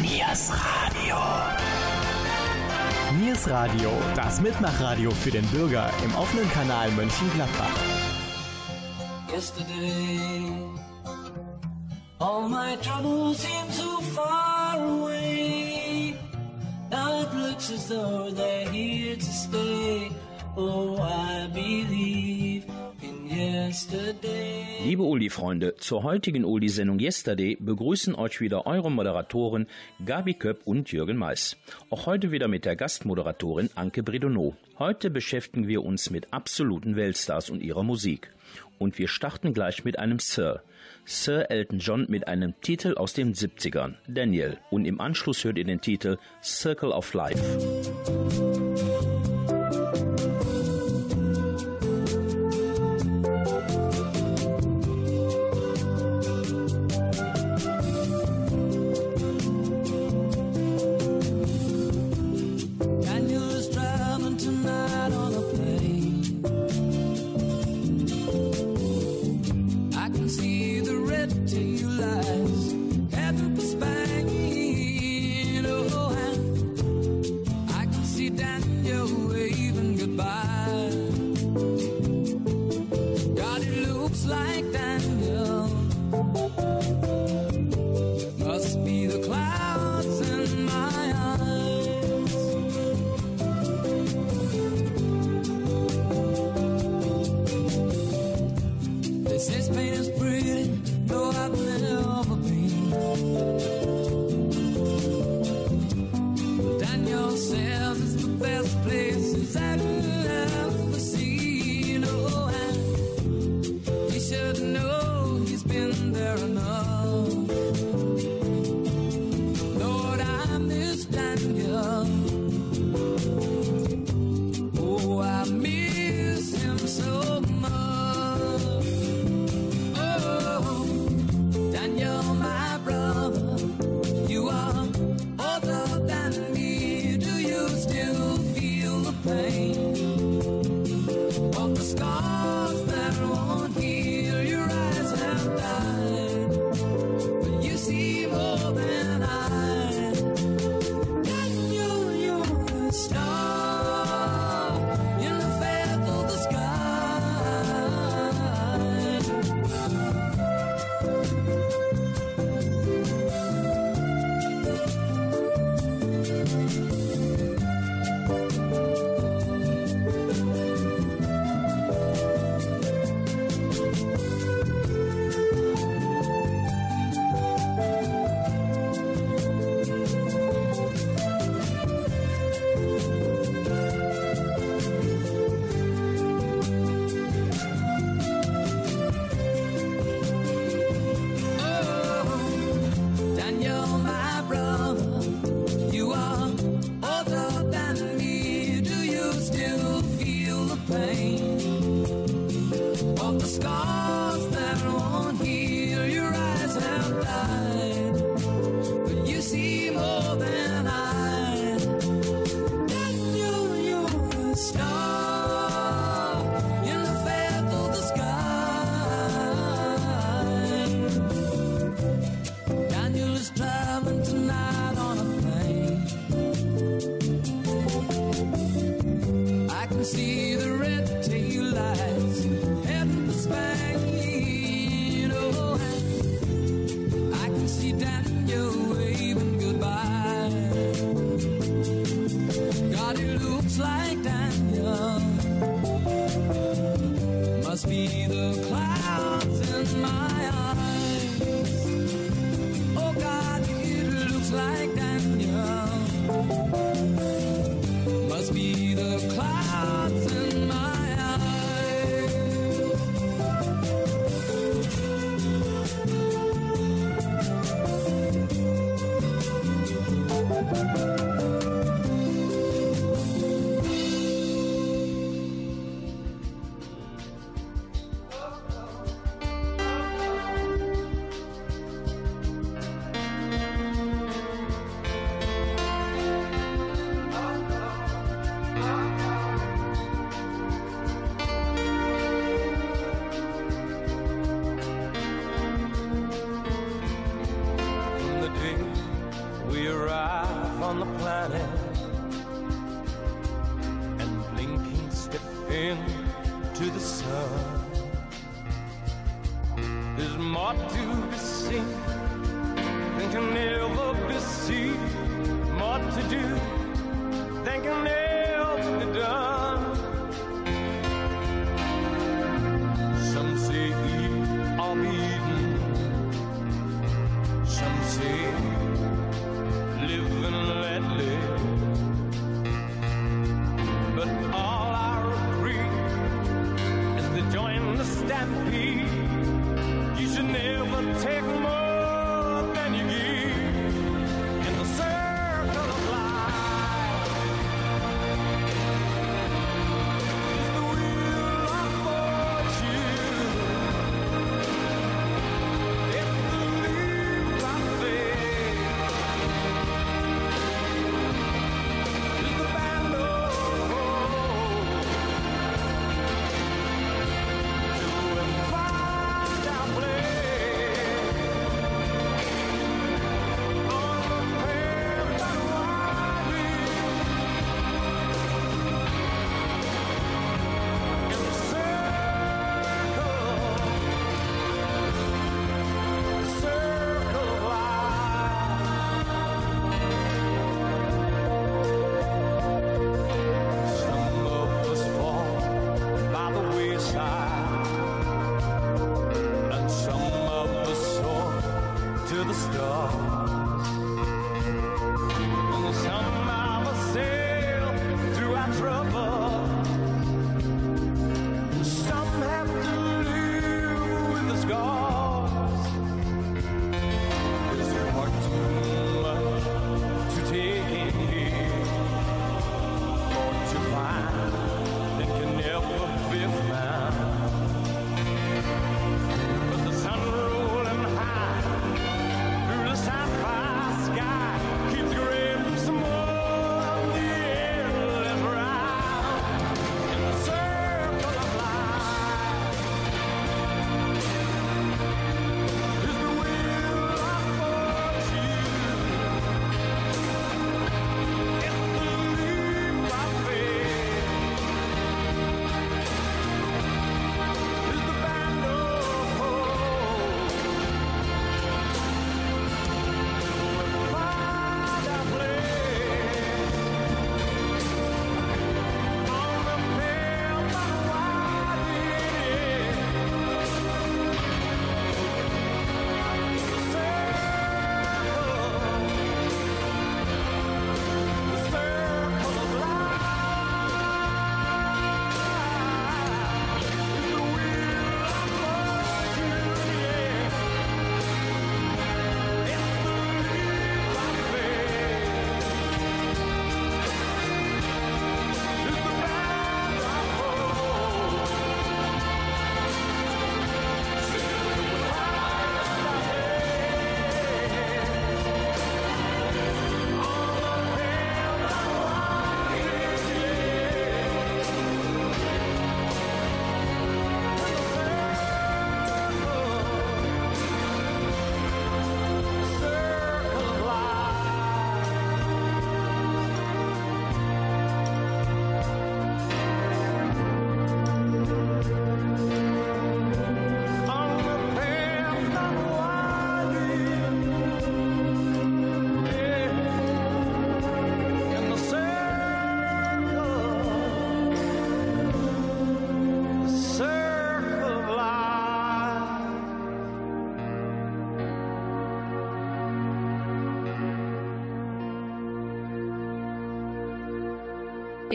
Niers Radio. Niers Radio, das Mitmachradio für den Bürger im offenen Kanal Mönchengladbach. Yesterday, all my troubles seem so far away. Now it looks as though they're here to stay. Oh, I believe Liebe Uli-Freunde, zur heutigen Uli-Sendung Yesterday begrüßen euch wieder eure Moderatoren Gabi Köpp und Jürgen Mais. Auch heute wieder mit der Gastmoderatorin Anke Bredonneau. Heute beschäftigen wir uns mit absoluten Weltstars und ihrer Musik. Und wir starten gleich mit einem Sir. Sir Elton John mit einem Titel aus den 70ern, Daniel. Und im Anschluss hört ihr den Titel Circle of Life. alive. to the sun. There's more to be seen than can ever be seen. More to do than can ever be done. Some say eat, I'll be.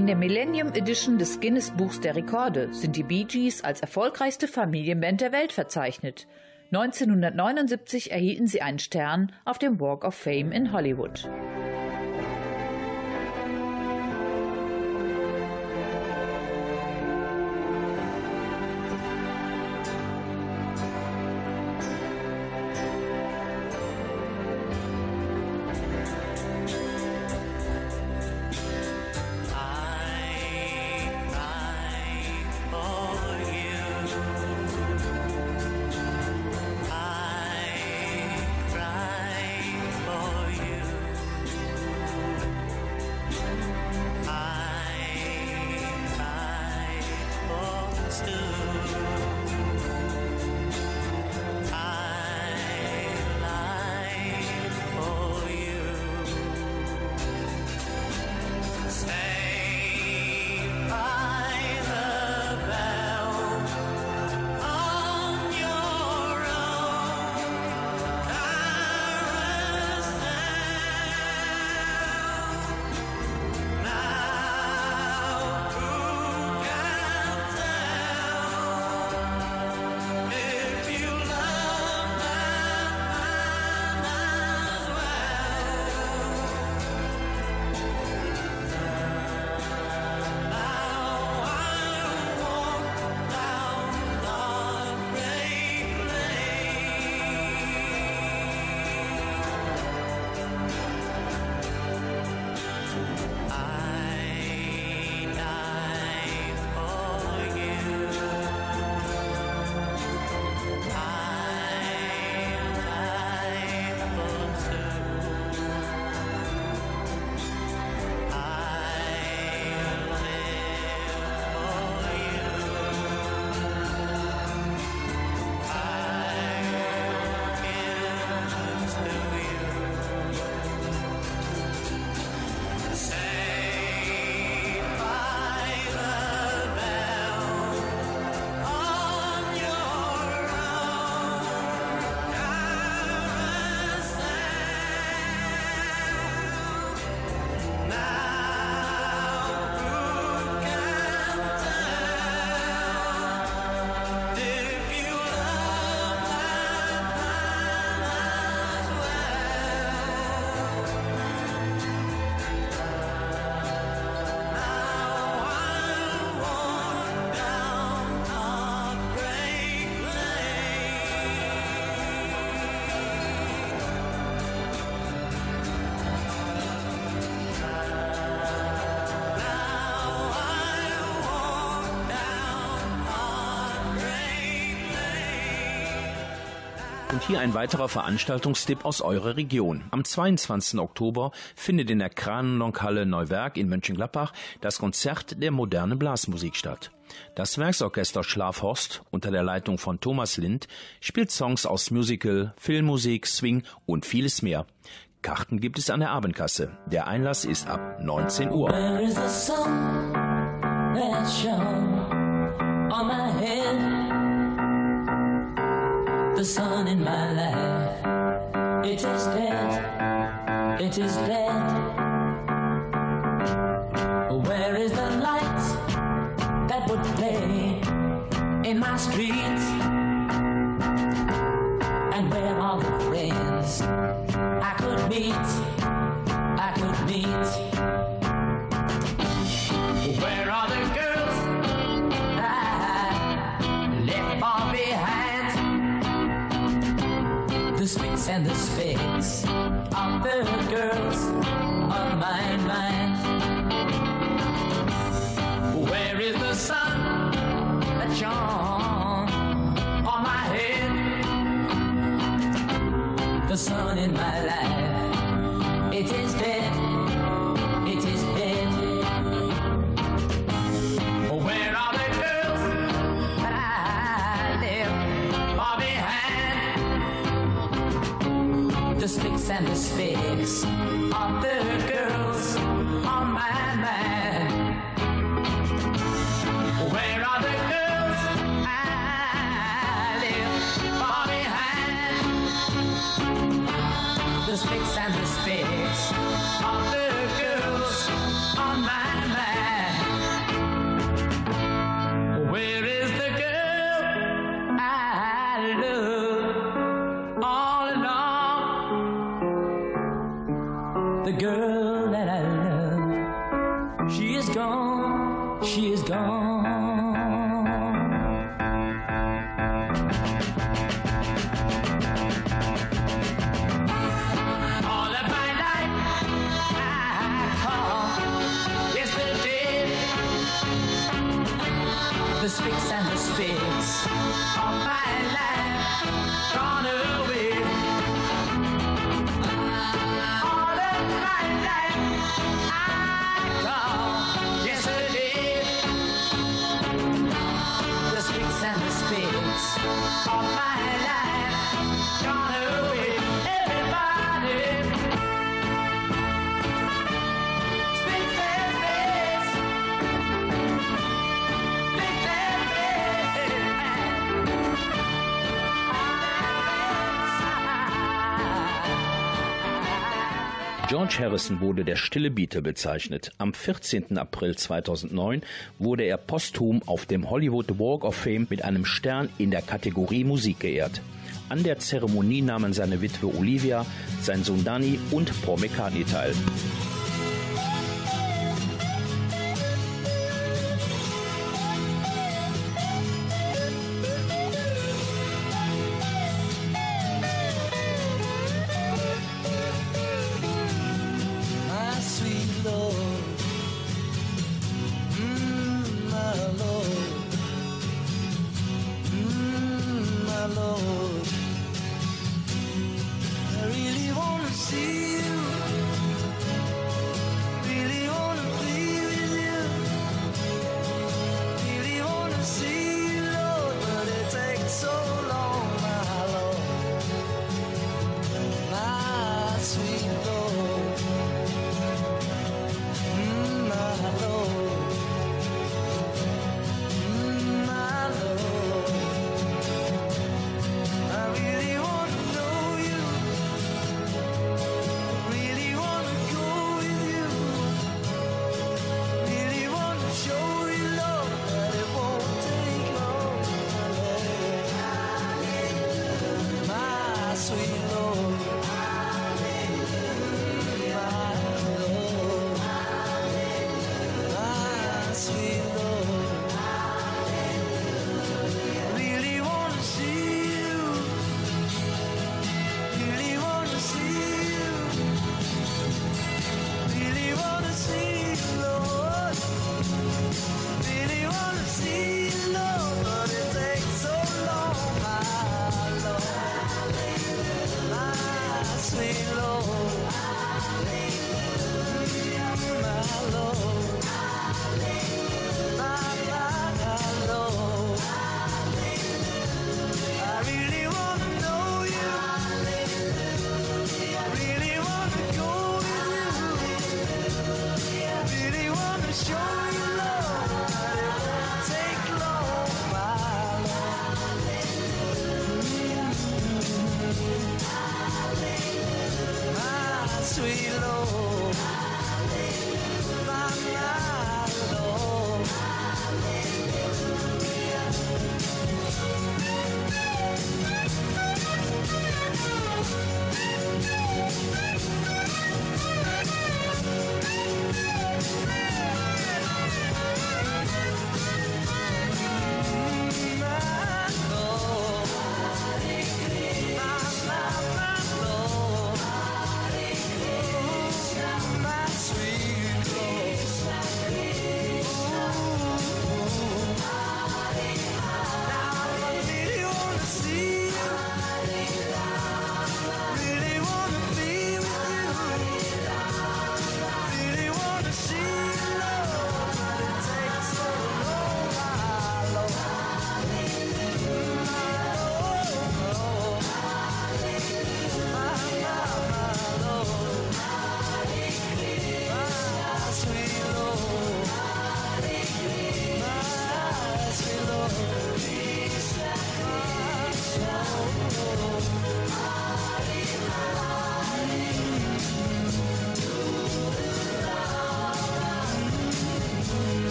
In der Millennium Edition des Guinness Buchs der Rekorde sind die Bee Gees als erfolgreichste Familienband der Welt verzeichnet. 1979 erhielten sie einen Stern auf dem Walk of Fame in Hollywood. Hier ein weiterer Veranstaltungstipp aus eurer Region. Am 22. Oktober findet in der Kranenlonkhalle Neuwerk in Mönchengladbach das Konzert der modernen Blasmusik statt. Das Werksorchester Schlafhorst unter der Leitung von Thomas Lind spielt Songs aus Musical, Filmmusik, Swing und vieles mehr. Karten gibt es an der Abendkasse. Der Einlass ist ab 19 Uhr. The sun in my life. It is dead, it is dead. Where is the light that would play in my streets? And where are the friends I could meet? And the spits of the girls on my mind. Where is the sun that shone on my head? The sun in my life, it is dead, George Harrison wurde der stille Beatle bezeichnet. Am 14. April 2009 wurde er posthum auf dem Hollywood Walk of Fame mit einem Stern in der Kategorie Musik geehrt. An der Zeremonie nahmen seine Witwe Olivia, sein Sohn Danny und Paul McCartney teil.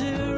do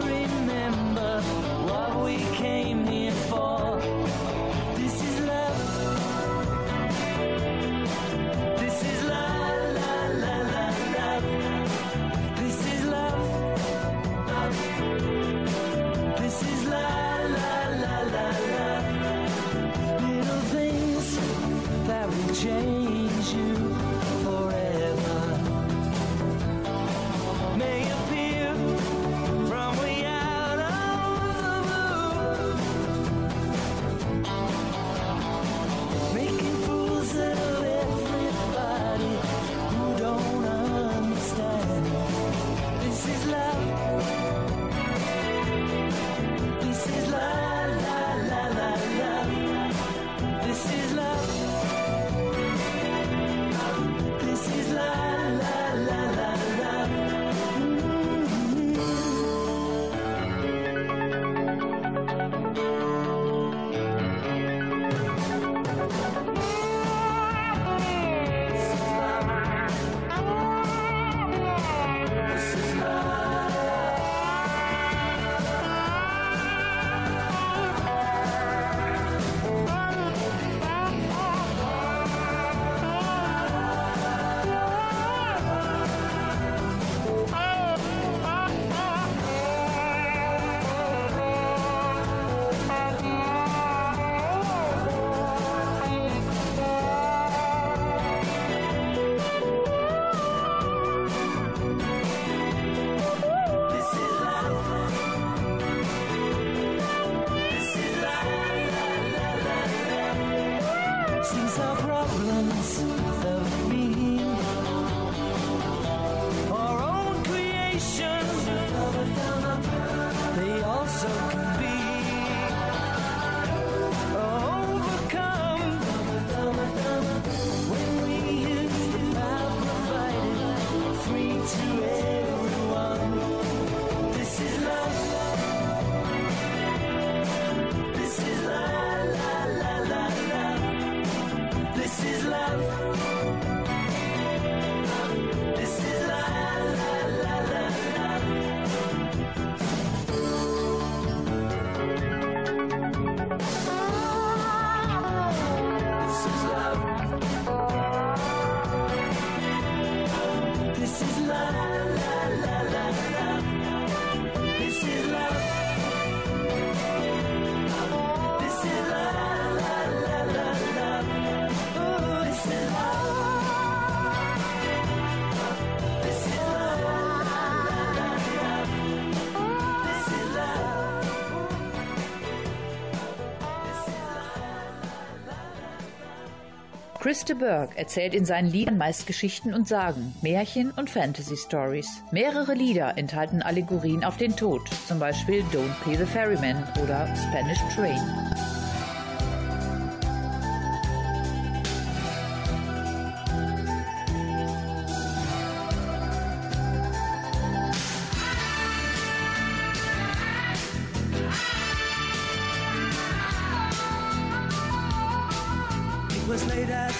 Chris Burke erzählt in seinen Liedern meist Geschichten und Sagen, Märchen und Fantasy-Stories. Mehrere Lieder enthalten Allegorien auf den Tod, zum Beispiel Don't Pay the Ferryman oder Spanish Train.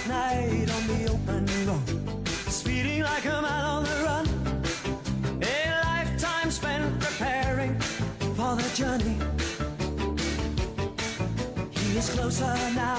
night on the open road, speeding like a man on the run. A lifetime spent preparing for the journey. He is closer now.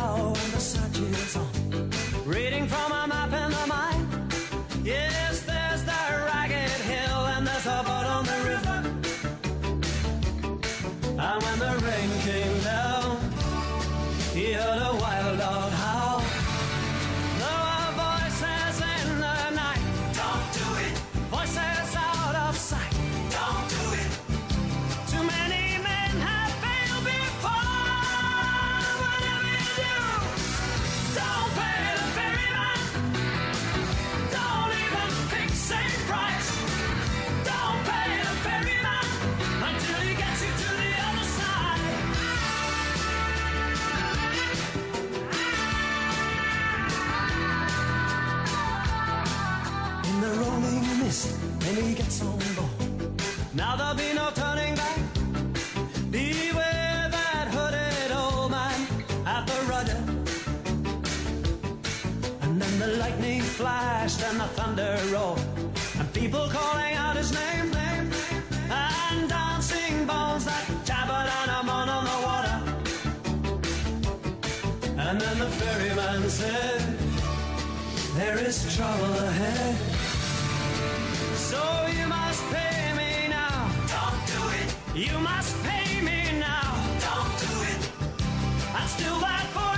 And then the ferryman said, There is trouble ahead. So you must pay me now. Don't do it. You must pay me now. Don't do it. I'd still that for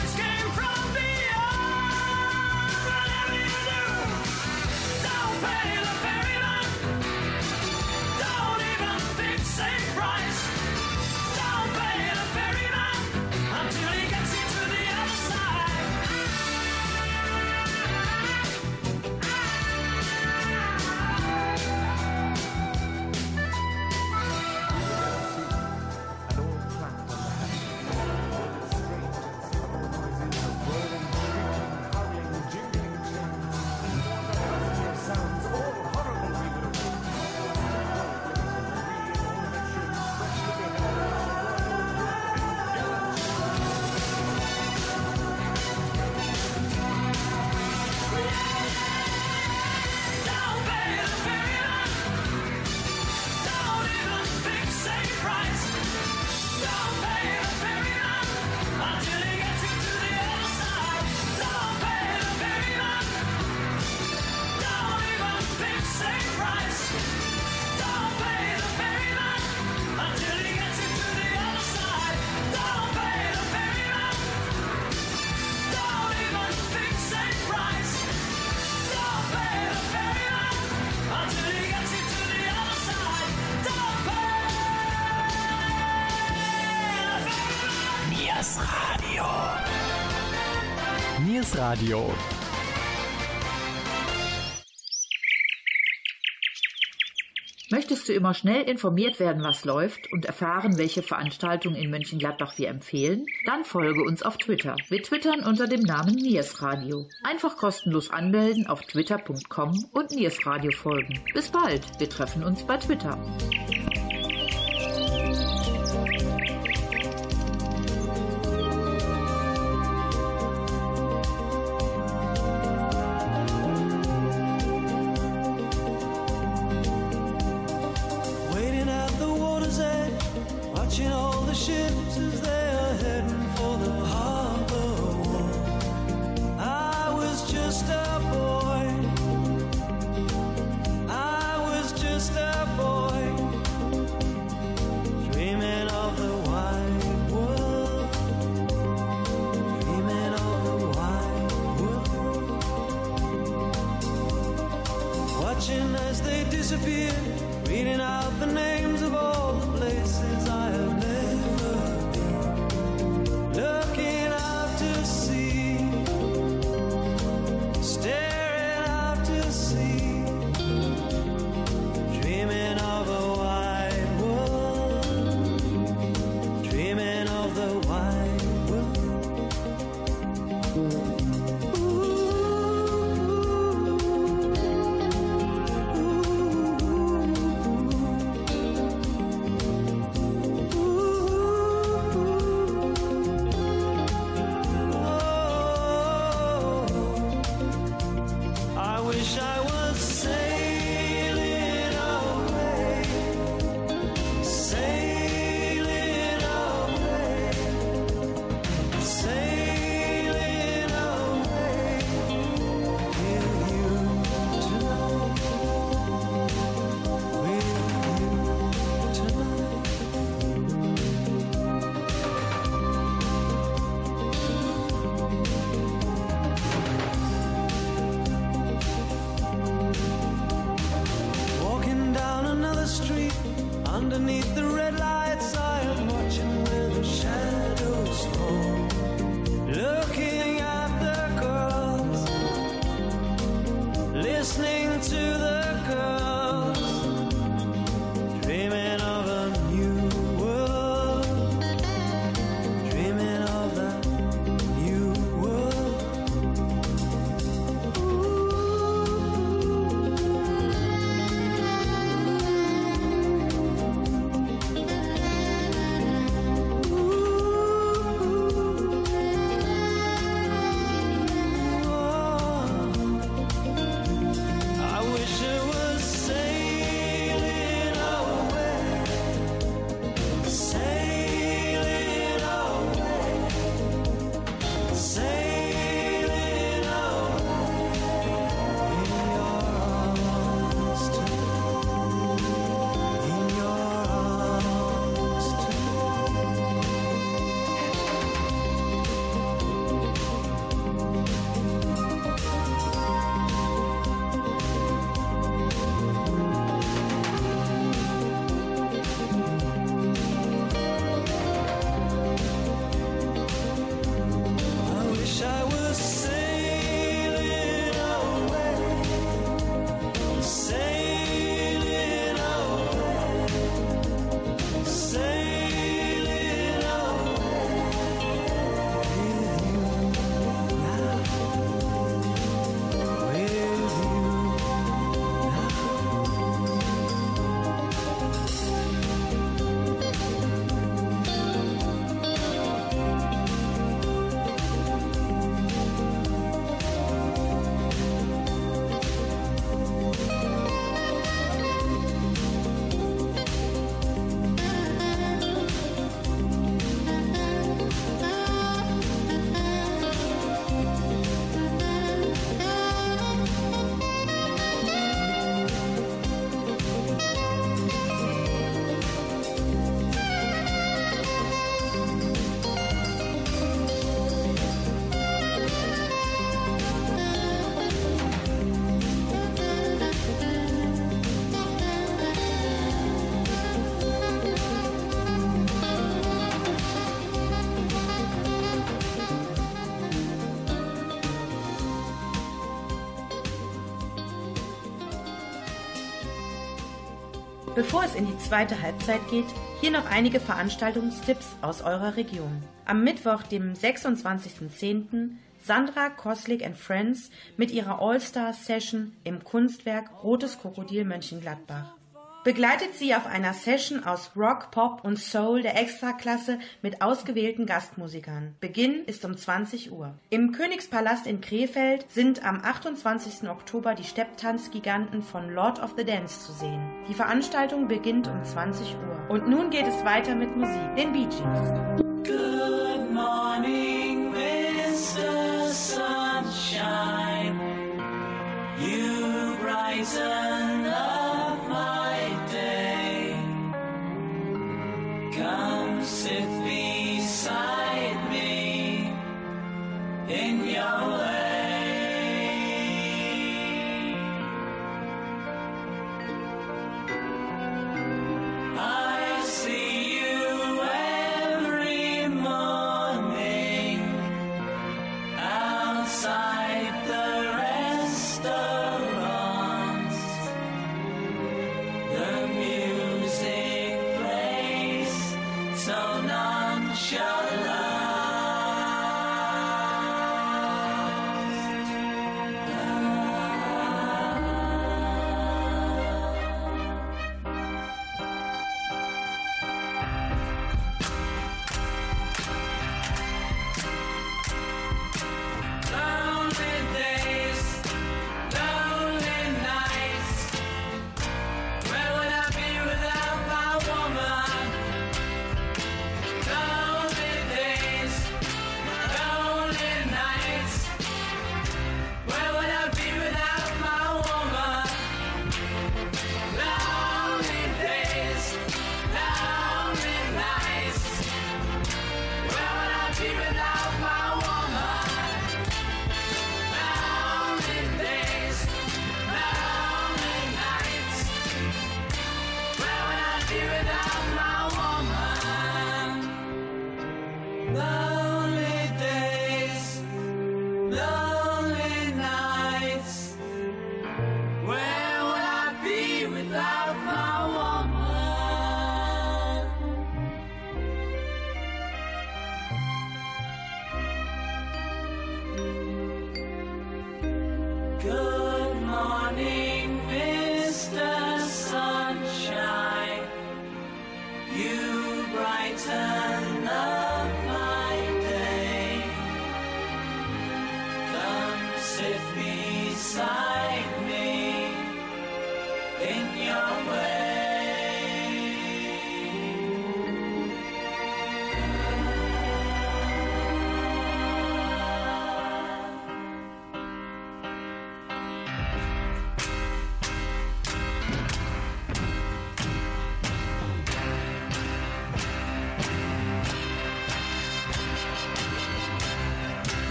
Niers Radio. Niers Radio. Möchtest du immer schnell informiert werden, was läuft und erfahren, welche Veranstaltungen in Mönchengladbach wir empfehlen? Dann folge uns auf Twitter. Wir twittern unter dem Namen Niers Radio. Einfach kostenlos anmelden auf twitter.com und Niers Radio folgen. Bis bald, wir treffen uns bei Twitter. Bevor es in die zweite Halbzeit geht, hier noch einige Veranstaltungstipps aus eurer Region. Am Mittwoch, dem 26.10., Sandra Koslik and Friends mit ihrer All-Star-Session im Kunstwerk Rotes Krokodil Mönchengladbach begleitet sie auf einer Session aus Rock, Pop und Soul der Extraklasse mit ausgewählten Gastmusikern. Beginn ist um 20 Uhr. Im Königspalast in Krefeld sind am 28. Oktober die Stepptanzgiganten von Lord of the Dance zu sehen. Die Veranstaltung beginnt um 20 Uhr. Und nun geht es weiter mit Musik, den Bee Gees. Good morning, Mr. Sunshine. You rise.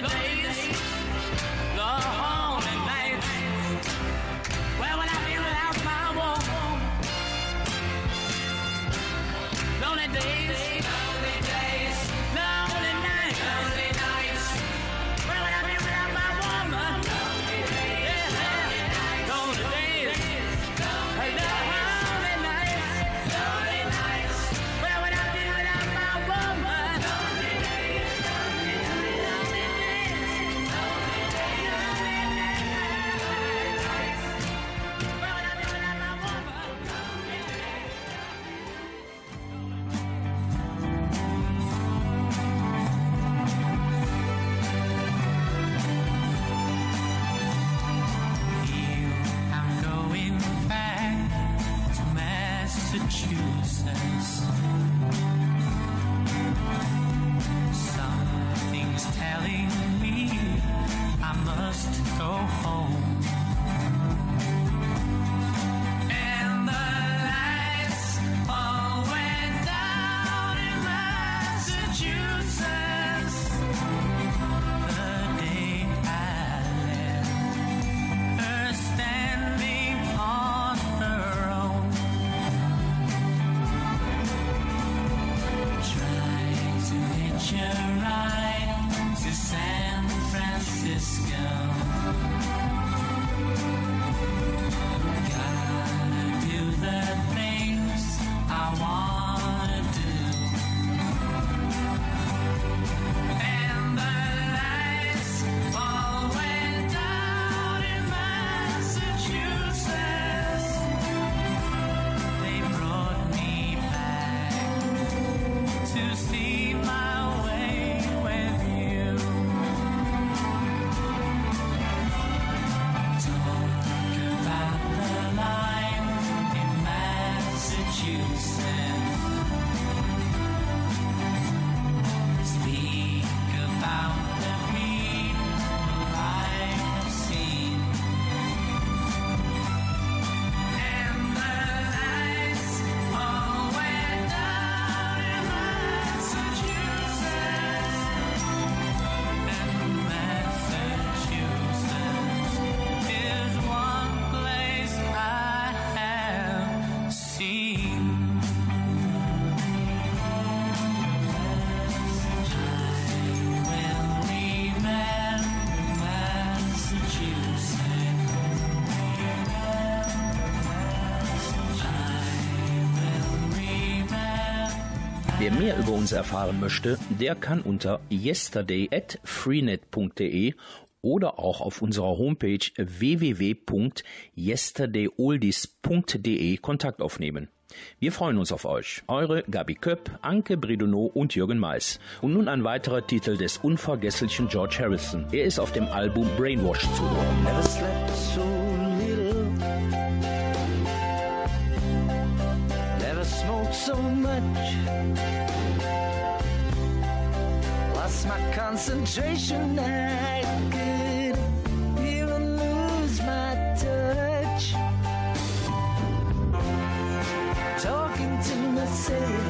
Valentine's über uns erfahren möchte, der kann unter yesterday@freenet.de oder auch auf unserer Homepage www.yesterdayoldies.de Kontakt aufnehmen. Wir freuen uns auf euch. Eure Gabi Köpp, Anke Bredonot und Jürgen Mais. Und nun ein weiterer Titel des unvergesslichen George Harrison. Er ist auf dem Album Brainwash zu hören. So much. Lost my concentration. I could even lose my touch. Talking to myself.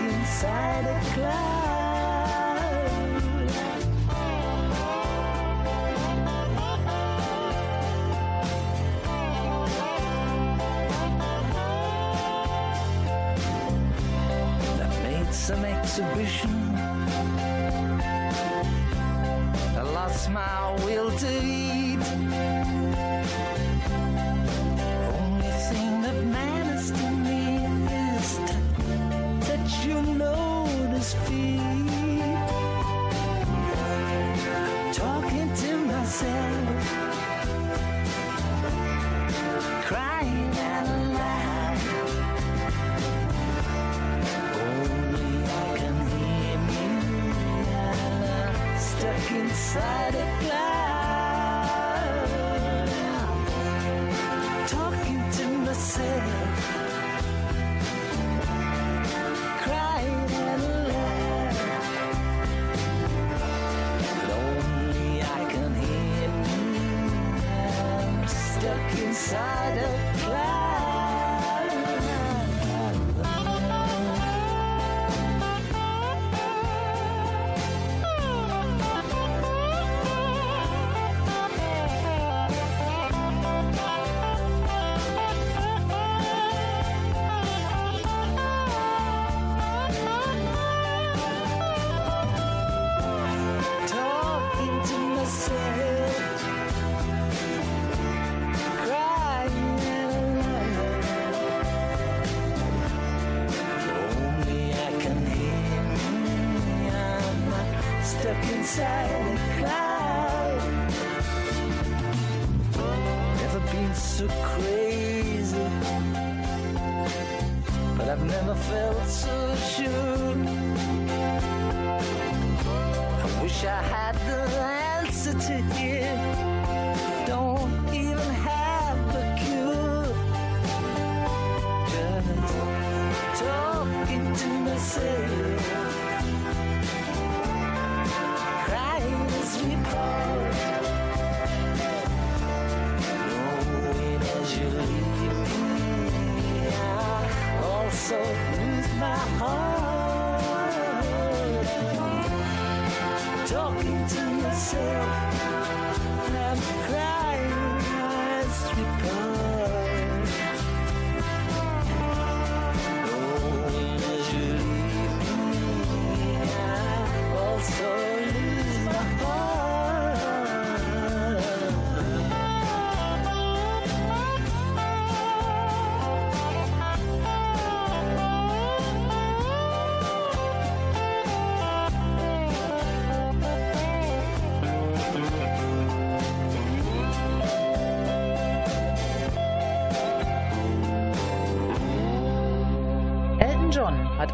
Inside a cloud. I made some exhibition. I lost my will to eat. Inside a cloud.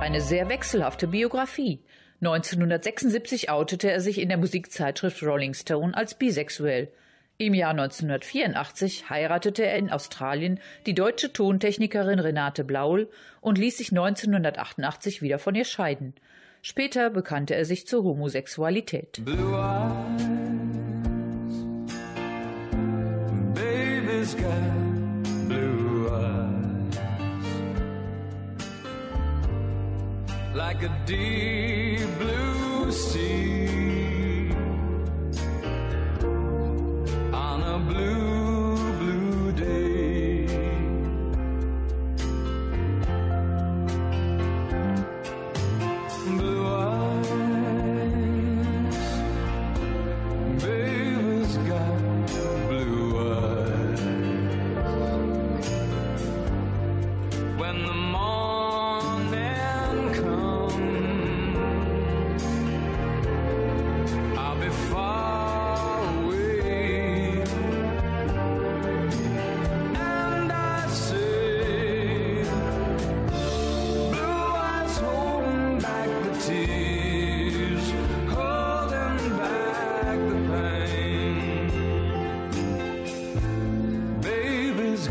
Eine sehr wechselhafte Biografie. 1976 outete er sich in der Musikzeitschrift Rolling Stone als bisexuell. Im Jahr 1984 heiratete er in Australien die deutsche Tontechnikerin Renate Blaul und ließ sich 1988 wieder von ihr scheiden. Später bekannte er sich zur Homosexualität. Blue eyes, baby's got like a deep blue sea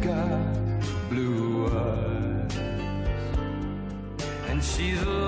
got blue eyes, and she's.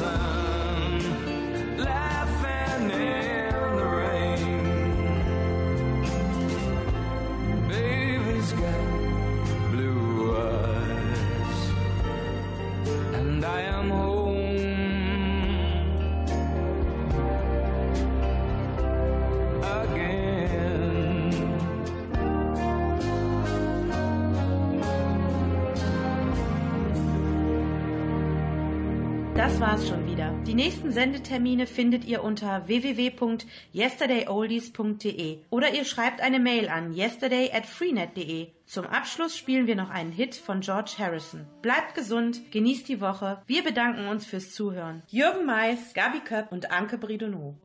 In Die nächsten Sendetermine findet ihr unter www.yesterdayoldies.de oder ihr schreibt eine Mail an yesterday at freenet.de. Zum Abschluss spielen wir noch einen Hit von George Harrison. Bleibt gesund, genießt die Woche. Wir bedanken uns fürs Zuhören. Jürgen Mais, Gabi Köpp und Anke Bridonneau.